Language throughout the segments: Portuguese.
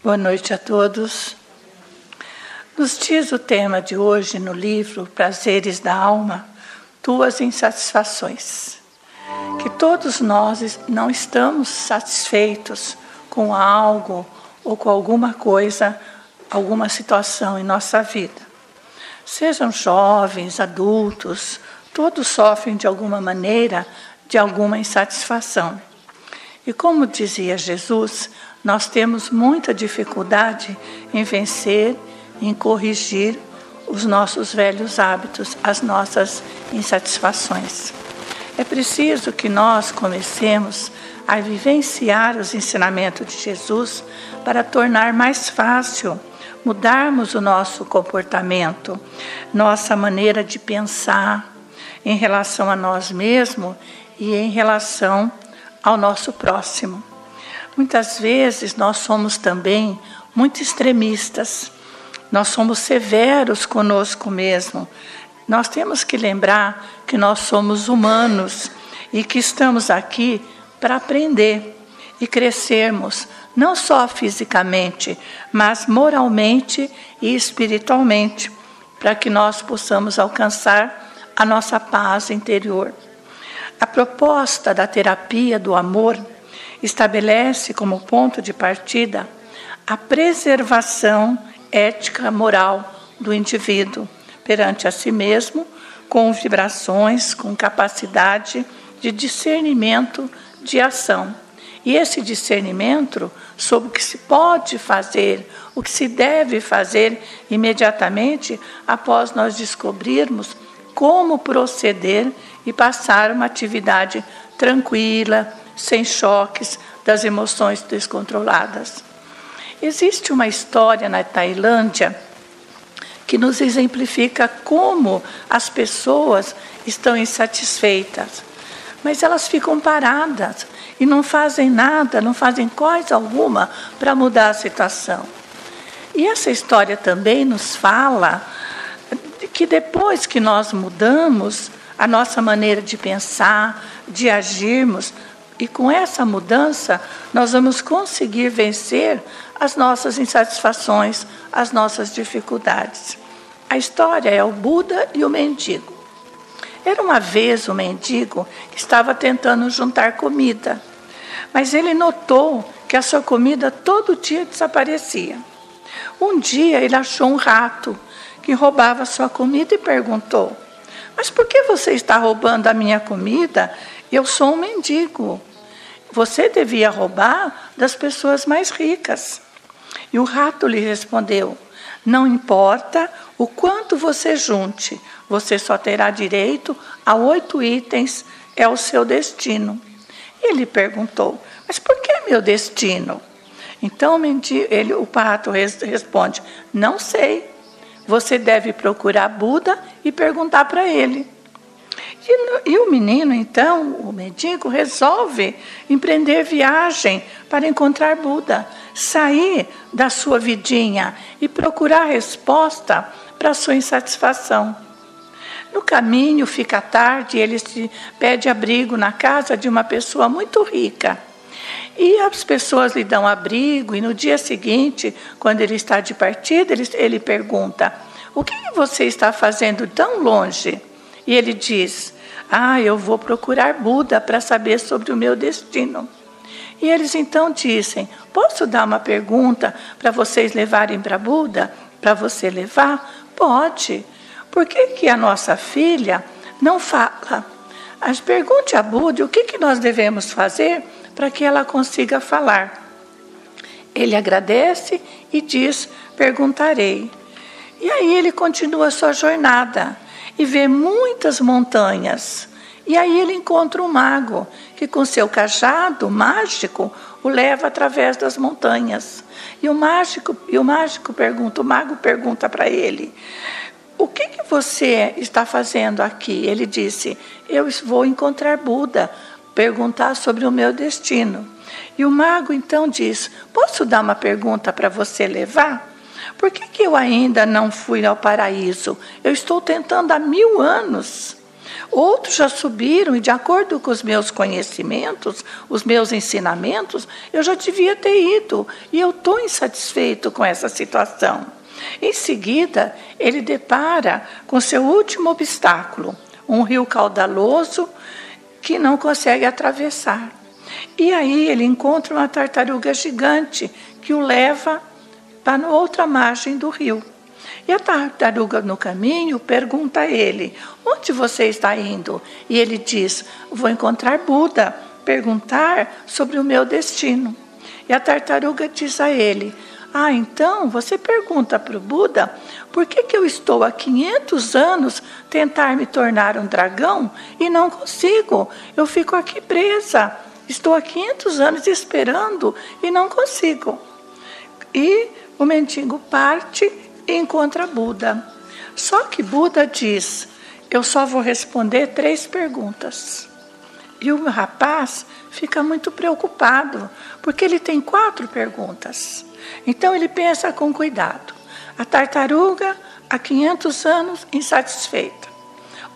Boa noite a todos. Nos diz o tema de hoje no livro Prazeres da Alma, Tuas Insatisfações. Que todos nós não estamos satisfeitos com algo ou com alguma coisa, alguma situação em nossa vida. Sejam jovens, adultos, todos sofrem de alguma maneira de alguma insatisfação. E como dizia Jesus, nós temos muita dificuldade em vencer, em corrigir os nossos velhos hábitos, as nossas insatisfações. É preciso que nós comecemos a vivenciar os ensinamentos de Jesus para tornar mais fácil mudarmos o nosso comportamento, nossa maneira de pensar em relação a nós mesmos e em relação ao nosso próximo. Muitas vezes nós somos também muito extremistas, nós somos severos conosco mesmo. Nós temos que lembrar que nós somos humanos e que estamos aqui para aprender e crescermos, não só fisicamente, mas moralmente e espiritualmente, para que nós possamos alcançar a nossa paz interior. A proposta da terapia do amor estabelece como ponto de partida a preservação ética moral do indivíduo perante a si mesmo, com vibrações, com capacidade de discernimento de ação. E esse discernimento sobre o que se pode fazer, o que se deve fazer imediatamente após nós descobrirmos como proceder e passar uma atividade tranquila, sem choques das emoções descontroladas. Existe uma história na Tailândia que nos exemplifica como as pessoas estão insatisfeitas, mas elas ficam paradas e não fazem nada, não fazem coisa alguma para mudar a situação. E essa história também nos fala que depois que nós mudamos a nossa maneira de pensar, de agirmos, e com essa mudança, nós vamos conseguir vencer as nossas insatisfações, as nossas dificuldades. A história é o Buda e o mendigo. Era uma vez um mendigo que estava tentando juntar comida, mas ele notou que a sua comida todo dia desaparecia. Um dia ele achou um rato que roubava sua comida e perguntou: Mas por que você está roubando a minha comida? Eu sou um mendigo. Você devia roubar das pessoas mais ricas. E o rato lhe respondeu: Não importa o quanto você junte, você só terá direito a oito itens, é o seu destino. Ele perguntou: Mas por que meu destino? Então ele, o pato responde: Não sei. Você deve procurar Buda e perguntar para ele. E, e, o menino, então, o mendigo, resolve empreender viagem para encontrar Buda, sair da sua vidinha e procurar resposta para sua insatisfação. No caminho, fica tarde, ele se pede abrigo na casa de uma pessoa muito rica. E as pessoas lhe dão abrigo, e no dia seguinte, quando ele está de partida, ele, ele pergunta: O que você está fazendo tão longe? E ele diz: Ah, eu vou procurar Buda para saber sobre o meu destino. E eles então dizem: Posso dar uma pergunta para vocês levarem para Buda? Para você levar? Pode. Por que, que a nossa filha não fala? As pergunte a Buda o que, que nós devemos fazer para que ela consiga falar. Ele agradece e diz: Perguntarei. E aí ele continua sua jornada e vê muitas montanhas. E aí ele encontra um mago que, com seu cajado mágico, o leva através das montanhas. E o mágico, e o mágico pergunta, o mago pergunta para ele: O que, que você está fazendo aqui? Ele disse: Eu vou encontrar Buda, perguntar sobre o meu destino. E o mago então diz: Posso dar uma pergunta para você levar? Por que, que eu ainda não fui ao paraíso? Eu estou tentando há mil anos. Outros já subiram e, de acordo com os meus conhecimentos, os meus ensinamentos, eu já devia ter ido e eu estou insatisfeito com essa situação. Em seguida, ele depara com seu último obstáculo, um rio caudaloso que não consegue atravessar. E aí ele encontra uma tartaruga gigante que o leva para outra margem do rio. E a tartaruga no caminho pergunta a ele: Onde você está indo? E ele diz: Vou encontrar Buda, perguntar sobre o meu destino. E a tartaruga diz a ele: Ah, então você pergunta para o Buda por que, que eu estou há 500 anos tentar me tornar um dragão e não consigo? Eu fico aqui presa. Estou há 500 anos esperando e não consigo. E o mendigo parte e encontra Buda. Só que Buda diz: Eu só vou responder três perguntas. E o rapaz fica muito preocupado, porque ele tem quatro perguntas. Então ele pensa com cuidado. A tartaruga, há 500 anos, insatisfeita.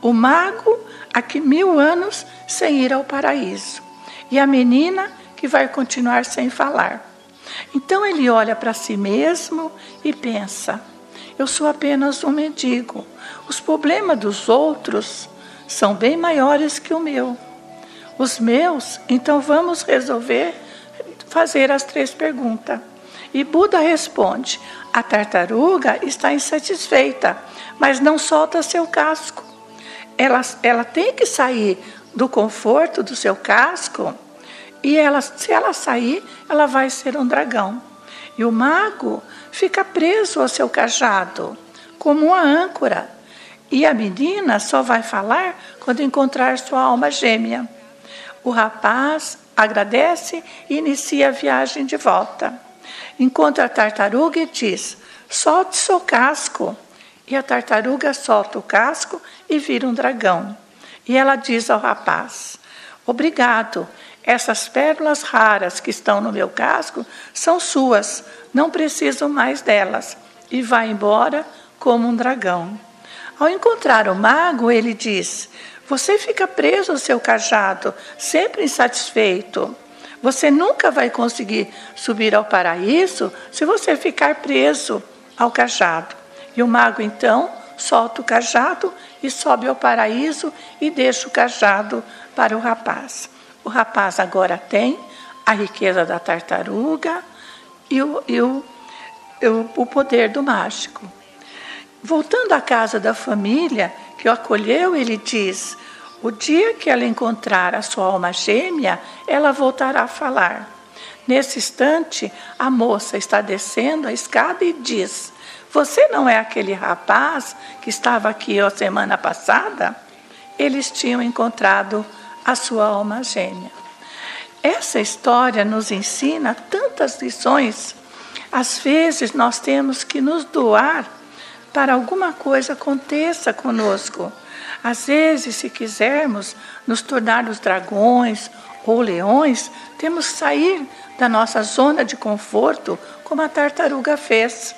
O mago, há mil anos, sem ir ao paraíso. E a menina, que vai continuar sem falar. Então ele olha para si mesmo e pensa: eu sou apenas um mendigo. Os problemas dos outros são bem maiores que o meu. Os meus, então vamos resolver fazer as três perguntas. E Buda responde: a tartaruga está insatisfeita, mas não solta seu casco. Ela, ela tem que sair do conforto do seu casco e ela, se ela sair, ela vai ser um dragão. E o mago fica preso ao seu cajado, como uma âncora. E a menina só vai falar quando encontrar sua alma gêmea. O rapaz agradece e inicia a viagem de volta. Encontra a tartaruga e diz: Solte seu casco. E a tartaruga solta o casco e vira um dragão. E ela diz ao rapaz: Obrigado, essas pérolas raras que estão no meu casco são suas, não preciso mais delas. E vai embora como um dragão. Ao encontrar o mago, ele diz: Você fica preso ao seu cajado, sempre insatisfeito. Você nunca vai conseguir subir ao paraíso se você ficar preso ao cajado. E o mago então solta o cajado e sobe ao paraíso e deixa o cajado para o rapaz. O rapaz agora tem a riqueza da tartaruga e o, e o, o poder do mágico. Voltando à casa da família que o acolheu, ele diz: O dia que ela encontrar a sua alma gêmea, ela voltará a falar. Nesse instante, a moça está descendo a escada e diz: Você não é aquele rapaz que estava aqui a semana passada? Eles tinham encontrado a sua alma gêmea. Essa história nos ensina tantas lições. Às vezes nós temos que nos doar para alguma coisa aconteça conosco. Às vezes, se quisermos nos tornar os dragões ou leões, temos que sair da nossa zona de conforto, como a tartaruga fez.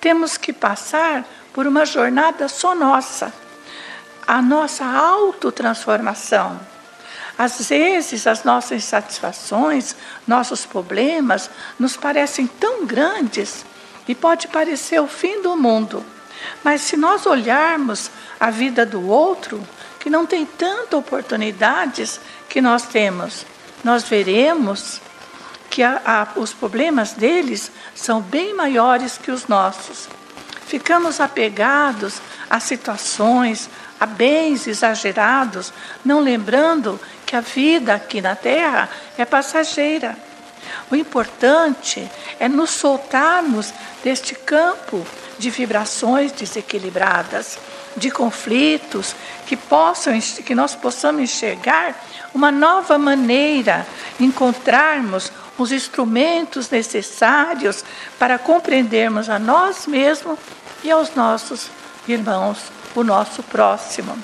Temos que passar por uma jornada só nossa, a nossa autotransformação. Às vezes, as nossas insatisfações, nossos problemas, nos parecem tão grandes e pode parecer o fim do mundo. Mas se nós olharmos a vida do outro, que não tem tantas oportunidades que nós temos, nós veremos que a, a, os problemas deles são bem maiores que os nossos. Ficamos apegados a situações, a bens exagerados, não lembrando que a vida aqui na Terra é passageira. O importante é nos soltarmos deste campo de vibrações desequilibradas, de conflitos, que, possam, que nós possamos enxergar uma nova maneira, encontrarmos os instrumentos necessários para compreendermos a nós mesmos e aos nossos irmãos, o nosso próximo.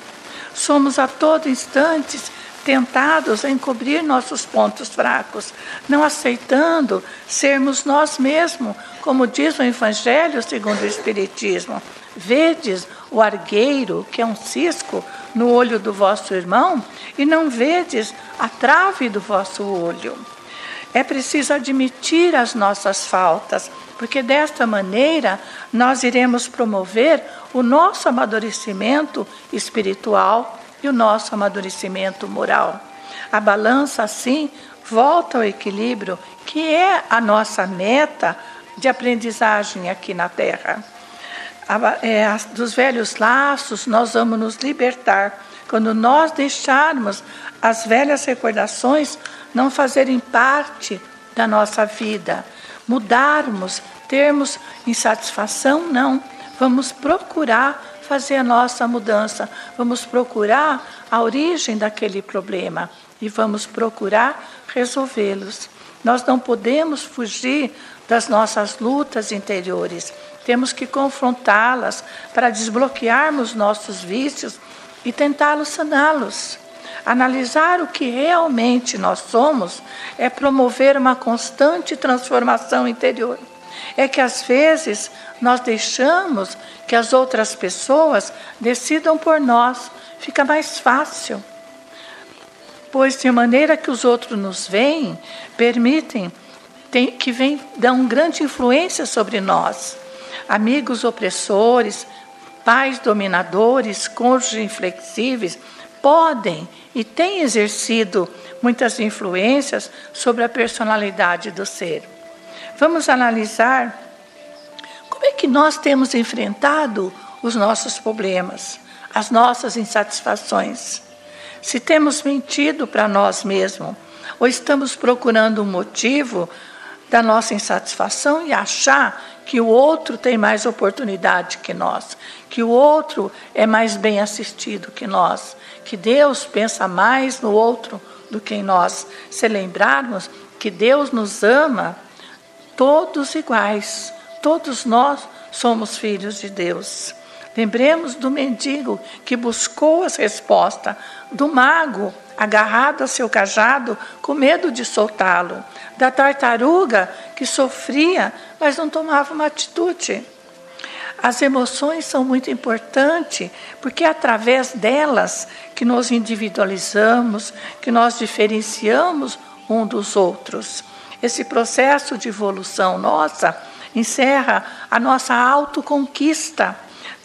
Somos a todo instante tentados a encobrir nossos pontos fracos, não aceitando sermos nós mesmos, como diz o Evangelho segundo o Espiritismo. Vedes o argueiro, que é um cisco, no olho do vosso irmão e não vedes a trave do vosso olho. É preciso admitir as nossas faltas, porque desta maneira nós iremos promover o nosso amadurecimento espiritual e o nosso amadurecimento moral. A balança, assim, volta ao equilíbrio, que é a nossa meta de aprendizagem aqui na Terra. É, dos velhos laços, nós vamos nos libertar quando nós deixarmos as velhas recordações não fazerem parte da nossa vida, mudarmos, termos insatisfação, não. Vamos procurar fazer a nossa mudança, vamos procurar a origem daquele problema e vamos procurar resolvê-los. Nós não podemos fugir das nossas lutas interiores. Temos que confrontá-las para desbloquearmos nossos vícios e tentá-los saná-los. Analisar o que realmente nós somos é promover uma constante transformação interior. É que às vezes nós deixamos que as outras pessoas decidam por nós, fica mais fácil. Pois de maneira que os outros nos veem, permitem tem, que vem, dão grande influência sobre nós. Amigos opressores, pais dominadores, cônjuges inflexíveis, podem e têm exercido muitas influências sobre a personalidade do ser. Vamos analisar como é que nós temos enfrentado os nossos problemas, as nossas insatisfações. Se temos mentido para nós mesmos, ou estamos procurando um motivo da nossa insatisfação e achar que o outro tem mais oportunidade que nós, que o outro é mais bem assistido que nós, que Deus pensa mais no outro do que em nós. Se lembrarmos que Deus nos ama todos iguais, todos nós somos filhos de Deus. Lembremos do mendigo que buscou as respostas, do mago agarrado a seu cajado com medo de soltá-lo, da tartaruga que sofria, mas não tomava uma atitude. As emoções são muito importantes, porque é através delas que nos individualizamos, que nós diferenciamos um dos outros. Esse processo de evolução nossa encerra a nossa autoconquista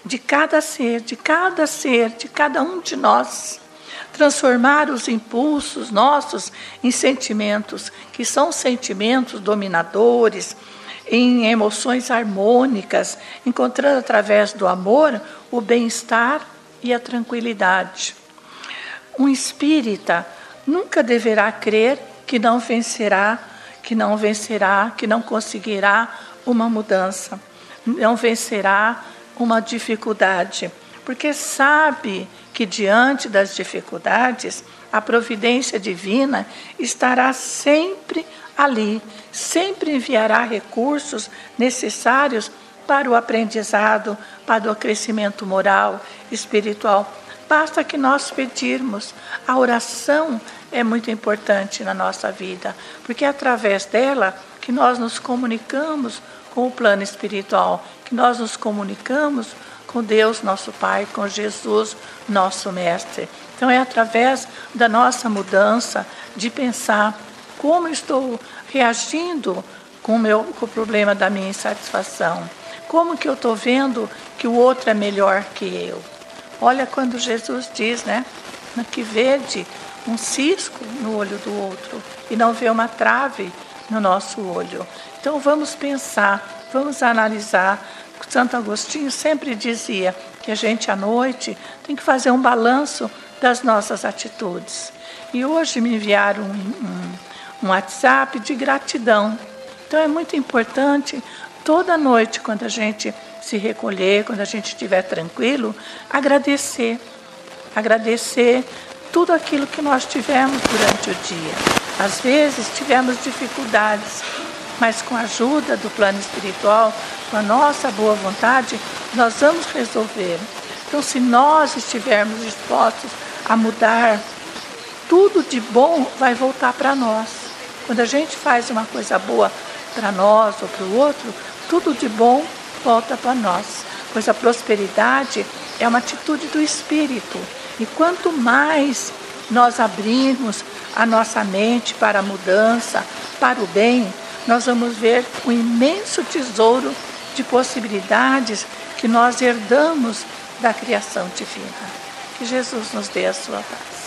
de cada ser, de cada ser, de cada um de nós. Transformar os impulsos nossos em sentimentos, que são sentimentos dominadores, em emoções harmônicas, encontrando através do amor o bem-estar e a tranquilidade. Um espírita nunca deverá crer que não vencerá, que não vencerá, que não conseguirá uma mudança, não vencerá uma dificuldade, porque sabe que diante das dificuldades, a providência divina estará sempre ali, sempre enviará recursos necessários para o aprendizado, para o crescimento moral, espiritual. Basta que nós pedirmos. A oração é muito importante na nossa vida, porque é através dela que nós nos comunicamos com o plano espiritual, que nós nos comunicamos com Deus, nosso Pai, com Jesus, nosso Mestre. Então, é através da nossa mudança de pensar como estou reagindo com o, meu, com o problema da minha insatisfação. Como que eu estou vendo que o outro é melhor que eu? Olha quando Jesus diz, né? Que vede um cisco no olho do outro e não vê uma trave no nosso olho. Então vamos pensar, vamos analisar. Santo Agostinho sempre dizia que a gente à noite tem que fazer um balanço das nossas atitudes. E hoje me enviaram um, um, um WhatsApp de gratidão. Então é muito importante toda noite, quando a gente se recolher, quando a gente estiver tranquilo, agradecer. Agradecer tudo aquilo que nós tivemos durante o dia. Às vezes tivemos dificuldades, mas com a ajuda do plano espiritual, com a nossa boa vontade, nós vamos resolver. Então, se nós estivermos dispostos a mudar, tudo de bom vai voltar para nós. Quando a gente faz uma coisa boa para nós ou para o outro, tudo de bom volta para nós. Pois a prosperidade é uma atitude do espírito E quanto mais nós abrirmos a nossa mente para a mudança, para o bem, nós vamos ver um imenso tesouro de possibilidades que nós herdamos da criação divina. Que Jesus nos dê a sua paz.